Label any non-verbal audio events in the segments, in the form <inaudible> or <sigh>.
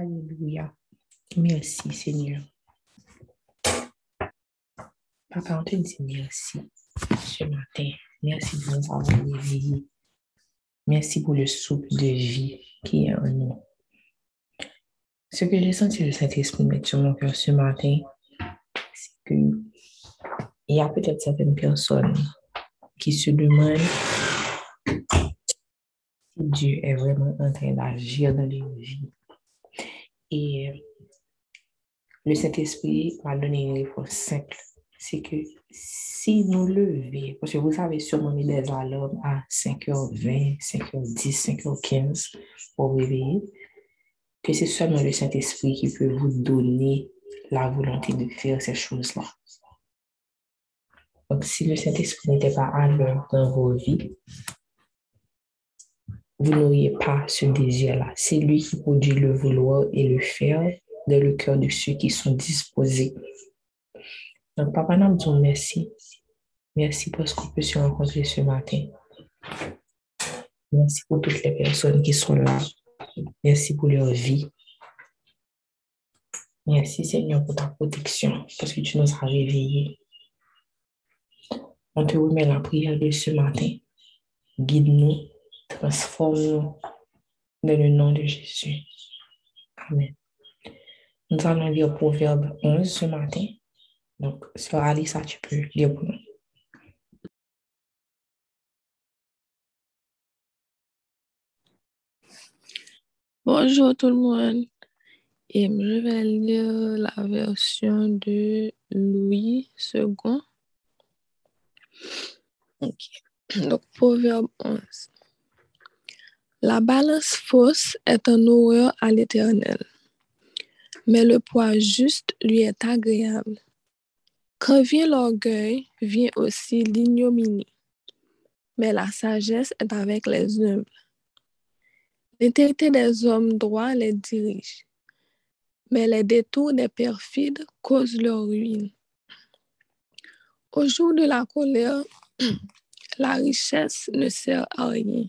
Alléluia. Merci, Seigneur. Papa, on te dit merci ce matin. Merci pour nous avoir réveillés. Merci pour le souple de vie qui est en nous. Ce que j'ai senti le Saint-Esprit mettre sur mon cœur ce matin, c'est que il y a peut-être certaines personnes qui se demandent si Dieu est vraiment en train d'agir dans leur vie. Et le Saint-Esprit m'a donné une réponse simple. C'est que si nous levons, parce que vous avez sûrement mis des alarmes à 5h20, 5h10, 5h15 pour réveiller, que c'est seulement le Saint-Esprit qui peut vous donner la volonté de faire ces choses-là. Donc, si le Saint-Esprit n'était pas à l'heure dans vos vies, vous n'auriez pas ce désir-là. C'est lui qui produit le vouloir et le faire dans le cœur de ceux qui sont disposés. Donc, Papa, nous disons merci. Merci parce qu'on peut se rencontrer ce matin. Merci pour toutes les personnes qui sont là. Merci pour leur vie. Merci Seigneur pour ta protection, parce que tu nous as réveillés. On te remet la prière de ce matin. Guide-nous, transforme-nous dans le nom de Jésus. Amen. Nous allons lire Proverbe 11 ce matin. Donc, sur Alissa, tu peux lire pour nous. Bonjour tout le monde. Et je vais lire la version de Louis II. Donc, Proverbe 11. La balance fausse est un horreur à l'éternel, mais le poids juste lui est agréable. Quand vient l'orgueil, vient aussi l'ignominie, mais la sagesse est avec les humbles. L'intégrité des hommes droits les dirige, mais les détours des perfides causent leur ruine. Au jour de la colère, <clears throat> la richesse ne sert à rien,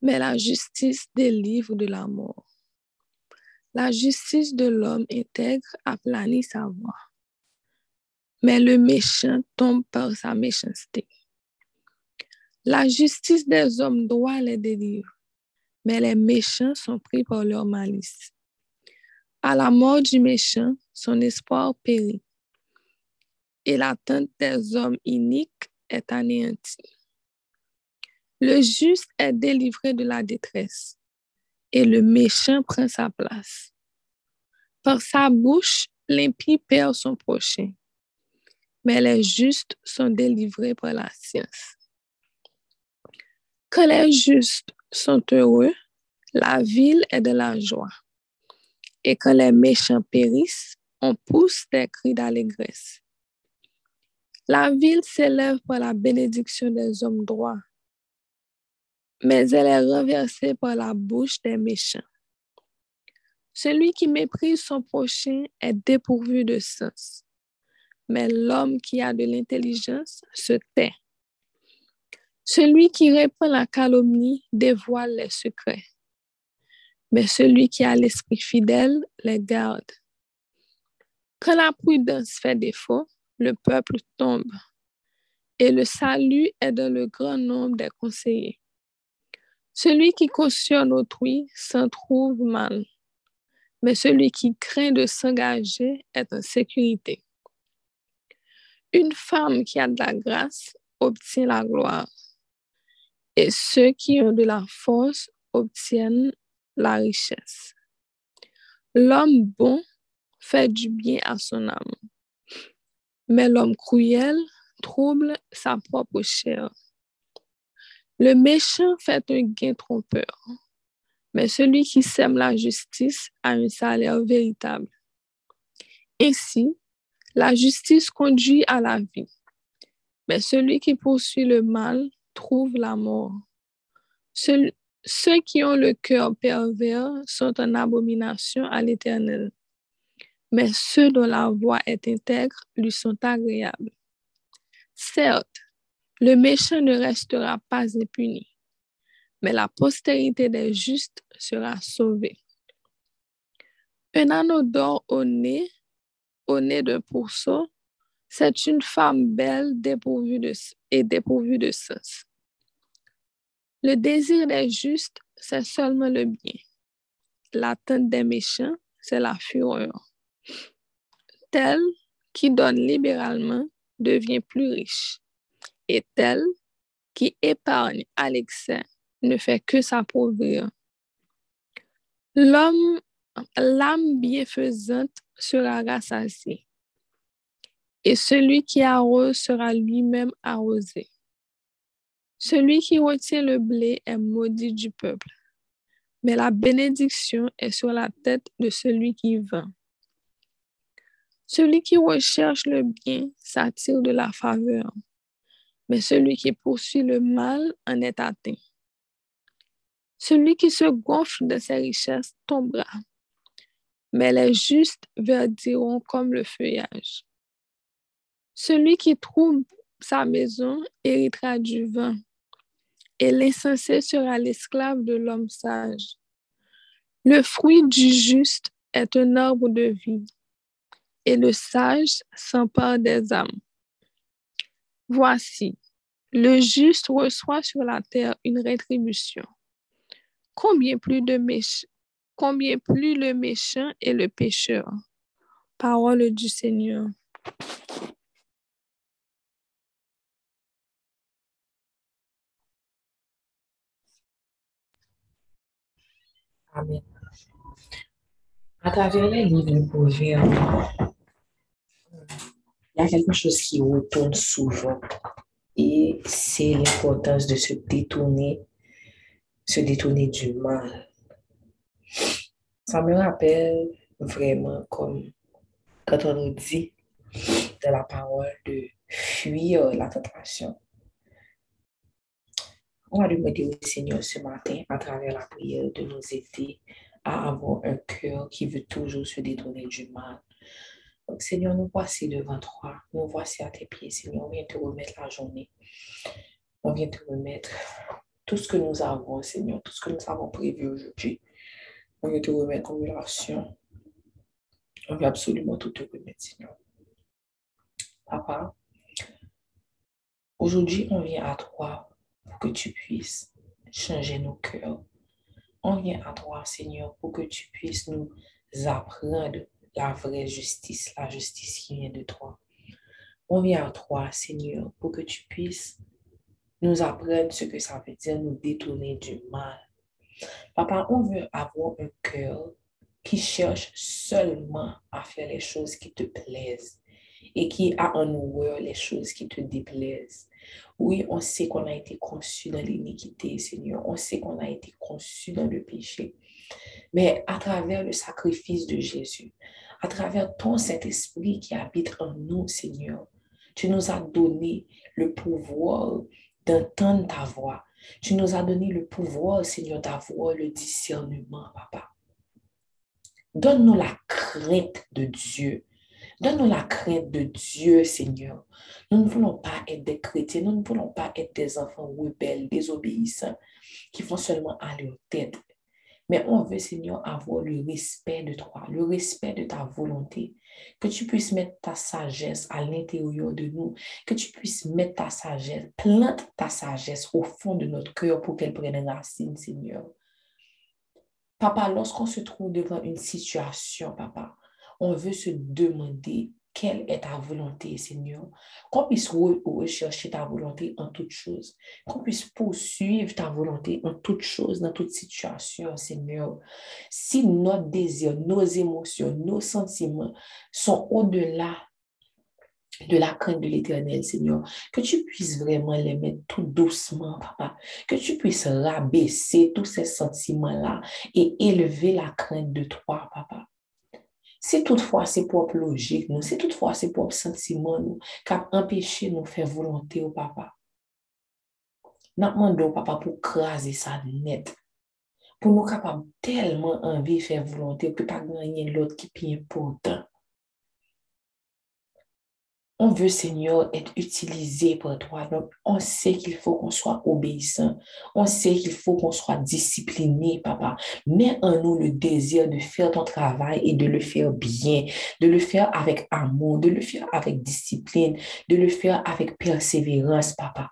mais la justice délivre de la mort. La justice de l'homme intègre aplanit sa voie, mais le méchant tombe par sa méchanceté. La justice des hommes droits les délivre, mais les méchants sont pris par leur malice. À la mort du méchant, son espoir périt, et l'attente des hommes iniques est anéantie. Le juste est délivré de la détresse, et le méchant prend sa place. Par sa bouche, l'impie perd son prochain, mais les justes sont délivrés par la science. Quand les justes sont heureux, la ville est de la joie. Et quand les méchants périssent, on pousse des cris d'allégresse. La ville s'élève par la bénédiction des hommes droits, mais elle est renversée par la bouche des méchants. Celui qui méprise son prochain est dépourvu de sens, mais l'homme qui a de l'intelligence se tait. Celui qui répand la calomnie dévoile les secrets, mais celui qui a l'esprit fidèle les garde. Quand la prudence fait défaut, le peuple tombe, et le salut est dans le grand nombre des conseillers. Celui qui cautionne autrui s'en trouve mal, mais celui qui craint de s'engager est en sécurité. Une femme qui a de la grâce obtient la gloire et ceux qui ont de la force obtiennent la richesse. L'homme bon fait du bien à son âme, mais l'homme cruel trouble sa propre chair. Le méchant fait un gain trompeur, mais celui qui sème la justice a un salaire véritable. Ainsi, la justice conduit à la vie, mais celui qui poursuit le mal trouve la mort. Ceux, qui ont le cœur pervers sont en abomination à l'Éternel, mais ceux dont la voix est intègre lui sont agréables. Certes, le méchant ne restera pas impuni, mais la postérité des justes sera sauvée. Un anneau d'or au nez, au nez d'un pourceau, c'est une femme belle dépourvue de, et dépourvue de sens. Le désir des justes, c'est seulement le bien. L'attente des méchants, c'est la fureur. Tel qui donne libéralement devient plus riche, et tel qui épargne à l'excès ne fait que s'appauvrir. L'homme, l'âme bienfaisante sera rassasiée, et celui qui arrose sera lui-même arrosé. Celui qui retient le blé est maudit du peuple, mais la bénédiction est sur la tête de celui qui vend. Celui qui recherche le bien s'attire de la faveur, mais celui qui poursuit le mal en est atteint. Celui qui se gonfle de ses richesses tombera, mais les justes verdiront comme le feuillage. Celui qui trouve sa maison héritera du vin, et l'insensé sera l'esclave de l'homme sage. Le fruit du juste est un arbre de vie, et le sage s'empare des âmes. Voici, le juste reçoit sur la terre une rétribution. Combien plus, de combien plus le méchant et le pécheur? Parole du Seigneur. Amen. À travers les livres il y a quelque chose qui retourne souvent et c'est l'importance de se détourner, se détourner du mal. Ça me rappelle vraiment comme quand on nous dit de la parole de fuir la tentation. On va demander au Seigneur ce matin, à travers la prière, de nous aider à avoir un cœur qui veut toujours se détourner du mal. Seigneur, nous voici devant toi. Nous voici à tes pieds, Seigneur. On vient te remettre la journée. On vient te remettre tout ce que nous avons, Seigneur, tout ce que nous avons prévu aujourd'hui. On vient te remettre en relation. On veut absolument tout te remettre, Seigneur. Papa, aujourd'hui, on vient à toi pour que tu puisses changer nos cœurs. On vient à toi, Seigneur, pour que tu puisses nous apprendre la vraie justice, la justice qui vient de toi. On vient à toi, Seigneur, pour que tu puisses nous apprendre ce que ça veut dire nous détourner du mal. Papa, on veut avoir un cœur qui cherche seulement à faire les choses qui te plaisent et qui a en horreur les choses qui te déplaisent. Oui, on sait qu'on a été conçu dans l'iniquité, Seigneur. On sait qu'on a été conçu dans le péché. Mais à travers le sacrifice de Jésus, à travers ton Saint-Esprit qui habite en nous, Seigneur, tu nous as donné le pouvoir d'entendre ta voix. Tu nous as donné le pouvoir, Seigneur, d'avoir le discernement, Papa. Donne-nous la crainte de Dieu. Donne-nous la crainte de Dieu, Seigneur. Nous ne voulons pas être des chrétiens, nous ne voulons pas être des enfants rebelles, désobéissants, qui font seulement à leur tête. Mais on veut, Seigneur, avoir le respect de toi, le respect de ta volonté. Que tu puisses mettre ta sagesse à l'intérieur de nous. Que tu puisses mettre ta sagesse, plante ta sagesse au fond de notre cœur pour qu'elle prenne racine, Seigneur. Papa, lorsqu'on se trouve devant une situation, papa, on veut se demander quelle est ta volonté, Seigneur? Qu'on puisse rechercher ta volonté en toutes choses. Qu'on puisse poursuivre ta volonté en toutes choses, dans toute situation, Seigneur. Si notre désir, nos émotions, nos sentiments sont au-delà de la crainte de l'éternel, Seigneur. Que tu puisses vraiment les mettre tout doucement, papa. Que tu puisses rabaisser tous ces sentiments-là et élever la crainte de toi, papa. Si toutefois c'est propre logique, nous, si toutefois c'est propre sentiment, nous, cap empêcher nous faire volonté au papa. N'a au papa pour craser ça net. Pour nous capables tellement envie de faire volonté que pas gagner l'autre qui est important. On veut, Seigneur, être utilisé par toi. Donc, on sait qu'il faut qu'on soit obéissant. On sait qu'il faut qu'on soit discipliné, papa. Mets en nous le désir de faire ton travail et de le faire bien, de le faire avec amour, de le faire avec discipline, de le faire avec persévérance, papa.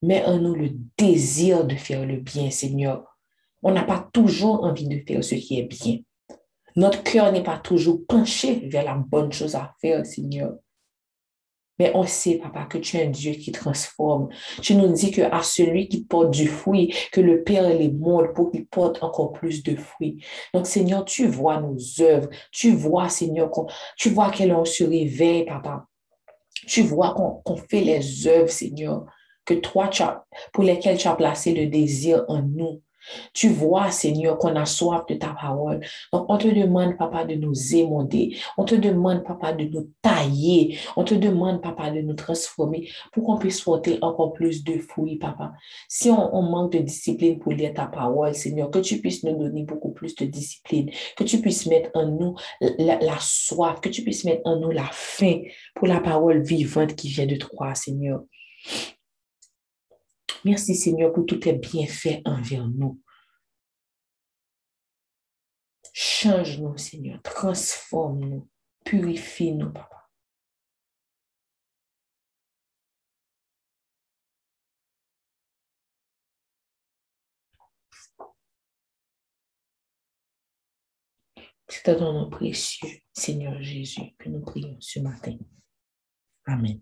Mets en nous le désir de faire le bien, Seigneur. On n'a pas toujours envie de faire ce qui est bien. Notre cœur n'est pas toujours penché vers la bonne chose à faire, Seigneur. Mais on sait, papa, que tu es un Dieu qui transforme. Tu nous dis que à celui qui porte du fruit, que le Père les molde pour qu'il porte encore plus de fruits. Donc, Seigneur, tu vois nos œuvres. Tu vois, Seigneur, tu vois qu'elles se réveille, papa. Tu vois qu'on fait les œuvres, Seigneur, que toi, pour lesquelles tu as placé le désir en nous. Tu vois, Seigneur, qu'on a soif de ta parole. Donc, on te demande, papa, de nous émonder. On te demande, papa, de nous tailler. On te demande, papa, de nous transformer pour qu'on puisse porter encore plus de fruits, papa. Si on, manque de discipline pour lire ta parole, Seigneur, que tu puisses nous donner beaucoup plus de discipline, que tu puisses mettre en nous la, la soif, que tu puisses mettre en nous la faim pour la parole vivante qui vient de toi, Seigneur. Merci Seigneur pour tout tes bienfaits envers nous. Change-nous Seigneur, transforme-nous, purifie-nous Papa. C'est à ton nom précieux, Seigneur Jésus, que nous prions ce matin. Amen.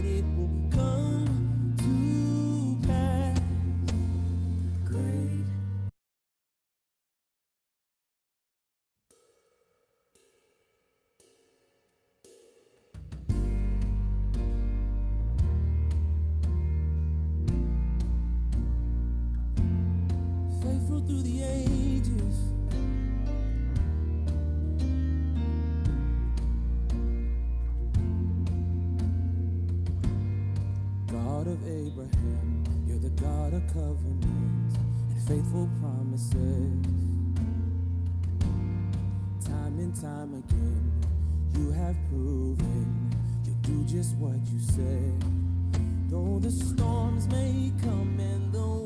emprego. covenant and faithful promises. Time and time again, you have proven you do just what you say. Though the storms may come and the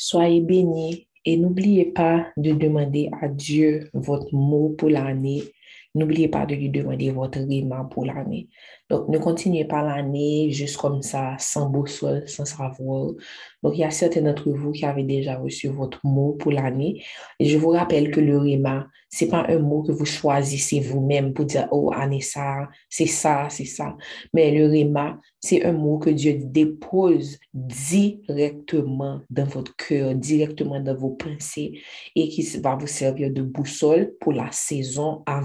Soyez bénis et n'oubliez pas de demander à Dieu votre mot pour l'année. N'oubliez pas de lui demander votre rima pour l'année. Donc, ne continuez pas l'année juste comme ça, sans boussole, sans savoir. Donc, il y a certains d'entre vous qui avaient déjà reçu votre mot pour l'année. Je vous rappelle que le rima, c'est pas un mot que vous choisissez vous-même pour dire, oh, Anessa, c'est ça, c'est ça. Mais le rima, c'est un mot que Dieu dépose directement dans votre cœur, directement dans vos pensées et qui va vous servir de boussole pour la saison à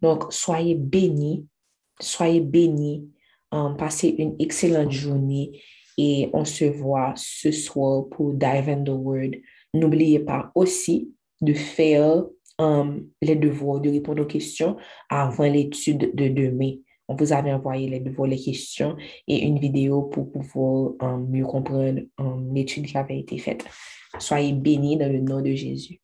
Donc, soyez bénis, soyez bénis, um, passez une excellente journée et on se voit ce soir pour Dive in the Word. N'oubliez pas aussi de faire um, les devoirs, de répondre aux questions avant l'étude de demain. On vous avait envoyé les devoirs, les questions et une vidéo pour pouvoir um, mieux comprendre l'étude qui avait été faite. Soyez bénis dans le nom de Jésus.